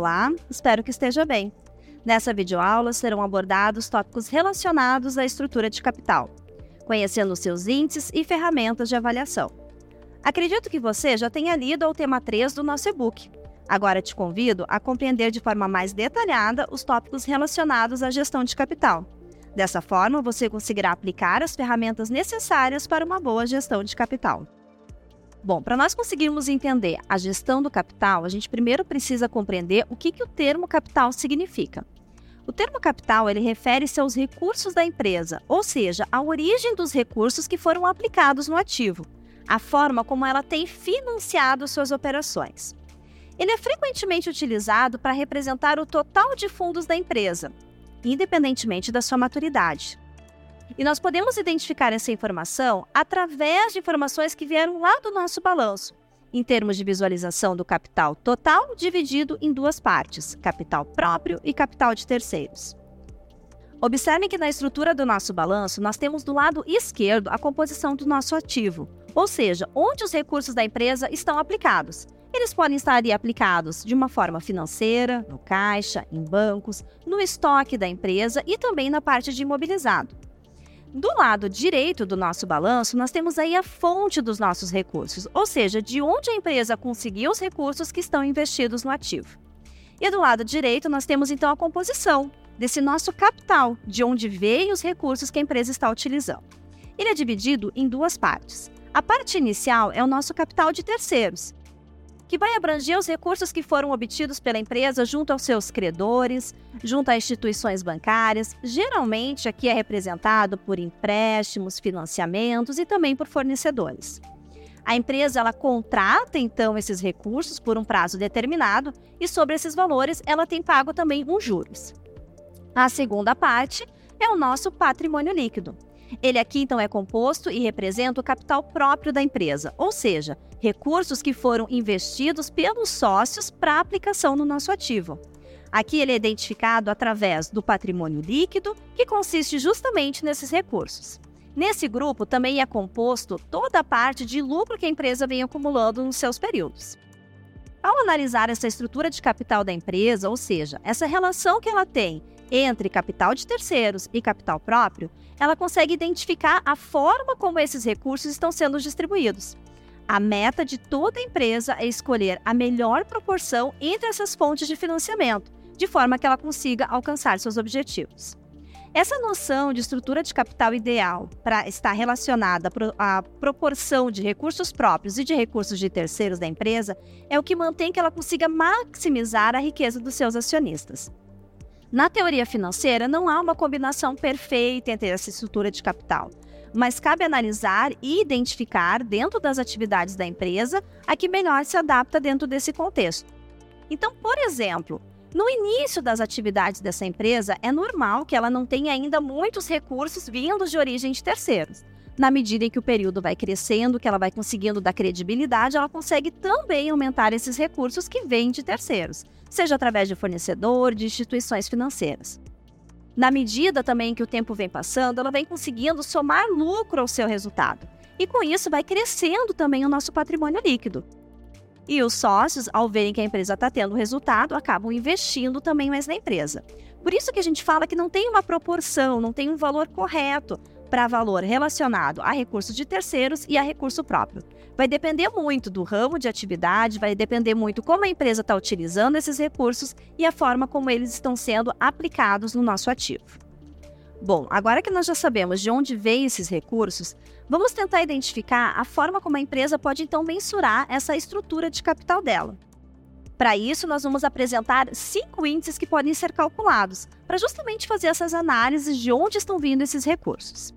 Olá, espero que esteja bem. Nessa videoaula serão abordados tópicos relacionados à estrutura de capital, conhecendo seus índices e ferramentas de avaliação. Acredito que você já tenha lido o tema 3 do nosso e-book. Agora te convido a compreender de forma mais detalhada os tópicos relacionados à gestão de capital. Dessa forma, você conseguirá aplicar as ferramentas necessárias para uma boa gestão de capital. Bom, para nós conseguirmos entender a gestão do capital, a gente primeiro precisa compreender o que, que o termo capital significa. O termo capital ele refere-se aos recursos da empresa, ou seja, a origem dos recursos que foram aplicados no ativo, a forma como ela tem financiado suas operações. Ele é frequentemente utilizado para representar o total de fundos da empresa, independentemente da sua maturidade. E nós podemos identificar essa informação através de informações que vieram lá do nosso balanço, em termos de visualização do capital total dividido em duas partes, capital próprio e capital de terceiros. Observe que na estrutura do nosso balanço, nós temos do lado esquerdo a composição do nosso ativo, ou seja, onde os recursos da empresa estão aplicados. Eles podem estar ali aplicados de uma forma financeira, no caixa, em bancos, no estoque da empresa e também na parte de imobilizado. Do lado direito do nosso balanço, nós temos aí a fonte dos nossos recursos, ou seja, de onde a empresa conseguiu os recursos que estão investidos no ativo. E do lado direito, nós temos então a composição desse nosso capital, de onde veio os recursos que a empresa está utilizando. Ele é dividido em duas partes. A parte inicial é o nosso capital de terceiros, que vai abranger os recursos que foram obtidos pela empresa junto aos seus credores, junto a instituições bancárias. Geralmente, aqui é representado por empréstimos, financiamentos e também por fornecedores. A empresa ela contrata então esses recursos por um prazo determinado e sobre esses valores ela tem pago também uns juros. A segunda parte é o nosso patrimônio líquido. Ele aqui então é composto e representa o capital próprio da empresa, ou seja, recursos que foram investidos pelos sócios para aplicação no nosso ativo. Aqui ele é identificado através do patrimônio líquido, que consiste justamente nesses recursos. Nesse grupo também é composto toda a parte de lucro que a empresa vem acumulando nos seus períodos. Ao analisar essa estrutura de capital da empresa, ou seja, essa relação que ela tem entre capital de terceiros e capital próprio, ela consegue identificar a forma como esses recursos estão sendo distribuídos. A meta de toda empresa é escolher a melhor proporção entre essas fontes de financiamento, de forma que ela consiga alcançar seus objetivos. Essa noção de estrutura de capital ideal para estar relacionada à proporção de recursos próprios e de recursos de terceiros da empresa é o que mantém que ela consiga maximizar a riqueza dos seus acionistas. Na teoria financeira, não há uma combinação perfeita entre essa estrutura de capital, mas cabe analisar e identificar, dentro das atividades da empresa, a que melhor se adapta dentro desse contexto. Então, por exemplo, no início das atividades dessa empresa, é normal que ela não tenha ainda muitos recursos vindos de origem de terceiros. Na medida em que o período vai crescendo, que ela vai conseguindo dar credibilidade, ela consegue também aumentar esses recursos que vêm de terceiros seja através de fornecedor, de instituições financeiras. Na medida também que o tempo vem passando, ela vem conseguindo somar lucro ao seu resultado. E com isso vai crescendo também o nosso patrimônio líquido. E os sócios, ao verem que a empresa está tendo resultado, acabam investindo também mais na empresa. Por isso que a gente fala que não tem uma proporção, não tem um valor correto para valor relacionado a recursos de terceiros e a recurso próprio. Vai depender muito do ramo de atividade, vai depender muito como a empresa está utilizando esses recursos e a forma como eles estão sendo aplicados no nosso ativo. Bom, agora que nós já sabemos de onde vêm esses recursos, vamos tentar identificar a forma como a empresa pode então mensurar essa estrutura de capital dela. Para isso, nós vamos apresentar cinco índices que podem ser calculados, para justamente fazer essas análises de onde estão vindo esses recursos.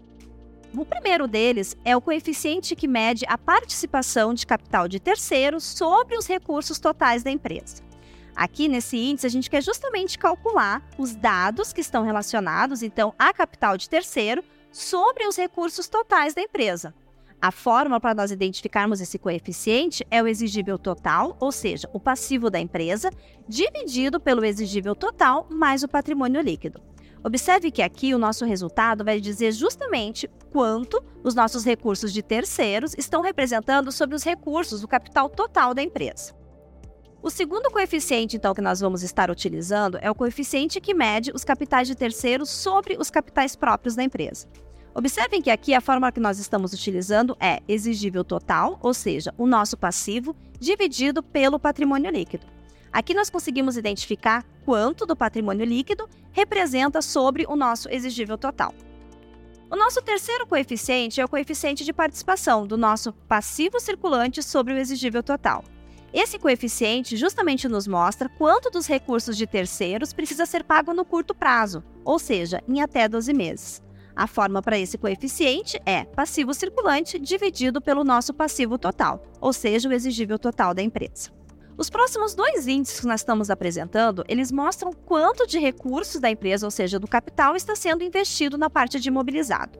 O primeiro deles é o coeficiente que mede a participação de capital de terceiros sobre os recursos totais da empresa. Aqui nesse índice, a gente quer justamente calcular os dados que estão relacionados, então, a capital de terceiro sobre os recursos totais da empresa. A fórmula para nós identificarmos esse coeficiente é o exigível total, ou seja, o passivo da empresa, dividido pelo exigível total mais o patrimônio líquido. Observe que aqui o nosso resultado vai dizer justamente quanto os nossos recursos de terceiros estão representando sobre os recursos, o capital total da empresa. O segundo coeficiente, então, que nós vamos estar utilizando é o coeficiente que mede os capitais de terceiros sobre os capitais próprios da empresa. Observem que aqui a fórmula que nós estamos utilizando é exigível total, ou seja, o nosso passivo, dividido pelo patrimônio líquido. Aqui nós conseguimos identificar quanto do patrimônio líquido representa sobre o nosso exigível total. O nosso terceiro coeficiente é o coeficiente de participação do nosso passivo circulante sobre o exigível total. Esse coeficiente justamente nos mostra quanto dos recursos de terceiros precisa ser pago no curto prazo, ou seja, em até 12 meses. A forma para esse coeficiente é passivo circulante dividido pelo nosso passivo total, ou seja, o exigível total da empresa. Os próximos dois índices que nós estamos apresentando, eles mostram quanto de recursos da empresa, ou seja, do capital, está sendo investido na parte de imobilizado.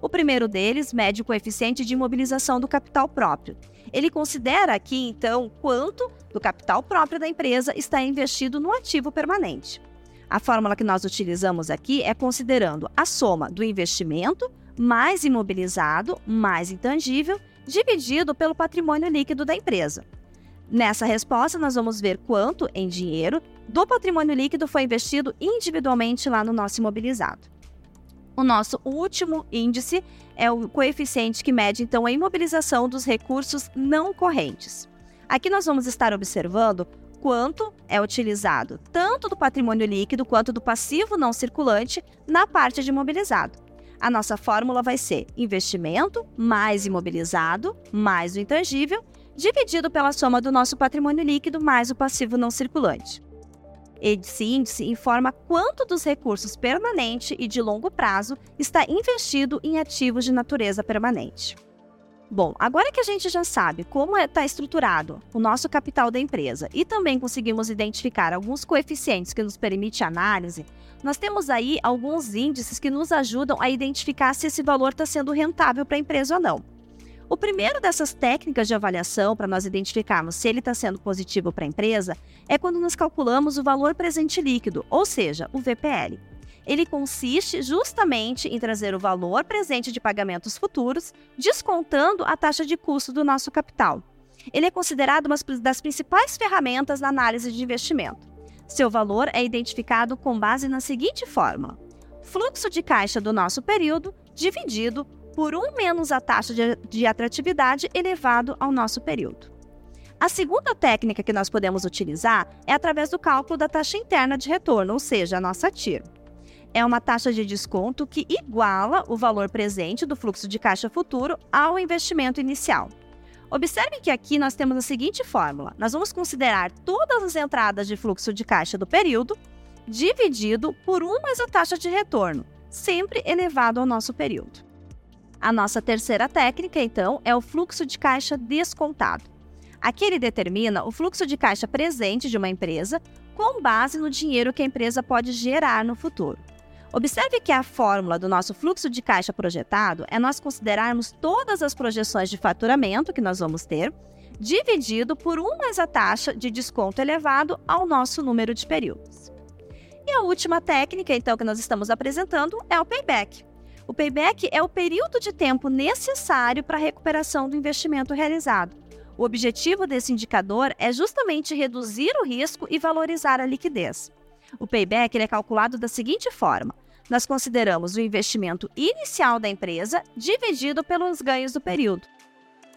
O primeiro deles mede o coeficiente de imobilização do capital próprio. Ele considera aqui, então, quanto do capital próprio da empresa está investido no ativo permanente. A fórmula que nós utilizamos aqui é considerando a soma do investimento mais imobilizado mais intangível dividido pelo patrimônio líquido da empresa. Nessa resposta, nós vamos ver quanto, em dinheiro, do patrimônio líquido foi investido individualmente lá no nosso imobilizado. O nosso último índice é o coeficiente que mede então a imobilização dos recursos não correntes. Aqui nós vamos estar observando quanto é utilizado tanto do patrimônio líquido quanto do passivo não circulante na parte de imobilizado. A nossa fórmula vai ser investimento mais imobilizado mais o intangível dividido pela soma do nosso patrimônio líquido mais o passivo não circulante. Esse índice informa quanto dos recursos permanente e de longo prazo está investido em ativos de natureza permanente. Bom, agora que a gente já sabe como está é, estruturado o nosso capital da empresa e também conseguimos identificar alguns coeficientes que nos permitem análise, nós temos aí alguns índices que nos ajudam a identificar se esse valor está sendo rentável para a empresa ou não. O primeiro dessas técnicas de avaliação para nós identificarmos se ele está sendo positivo para a empresa é quando nós calculamos o valor presente líquido, ou seja, o VPL. Ele consiste justamente em trazer o valor presente de pagamentos futuros, descontando a taxa de custo do nosso capital. Ele é considerado uma das principais ferramentas na análise de investimento. Seu valor é identificado com base na seguinte fórmula: fluxo de caixa do nosso período dividido por 1 menos a taxa de, de atratividade elevado ao nosso período. A segunda técnica que nós podemos utilizar é através do cálculo da taxa interna de retorno, ou seja, a nossa TIR. É uma taxa de desconto que iguala o valor presente do fluxo de caixa futuro ao investimento inicial. Observe que aqui nós temos a seguinte fórmula: nós vamos considerar todas as entradas de fluxo de caixa do período dividido por 1 mais a taxa de retorno, sempre elevado ao nosso período. A nossa terceira técnica, então, é o fluxo de caixa descontado. Aqui ele determina o fluxo de caixa presente de uma empresa com base no dinheiro que a empresa pode gerar no futuro. Observe que a fórmula do nosso fluxo de caixa projetado é nós considerarmos todas as projeções de faturamento que nós vamos ter, dividido por 1 mais a taxa de desconto elevado ao nosso número de períodos. E a última técnica, então, que nós estamos apresentando é o payback. O payback é o período de tempo necessário para a recuperação do investimento realizado. O objetivo desse indicador é justamente reduzir o risco e valorizar a liquidez. O payback é calculado da seguinte forma: nós consideramos o investimento inicial da empresa dividido pelos ganhos do período.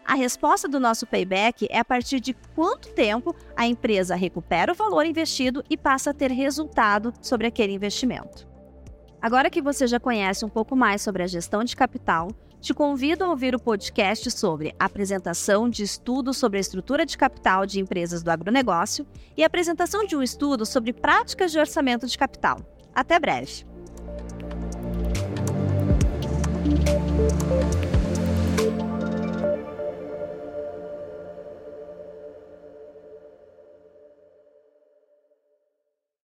A resposta do nosso payback é a partir de quanto tempo a empresa recupera o valor investido e passa a ter resultado sobre aquele investimento. Agora que você já conhece um pouco mais sobre a gestão de capital, te convido a ouvir o podcast sobre apresentação de estudos sobre a estrutura de capital de empresas do agronegócio e apresentação de um estudo sobre práticas de orçamento de capital. Até breve!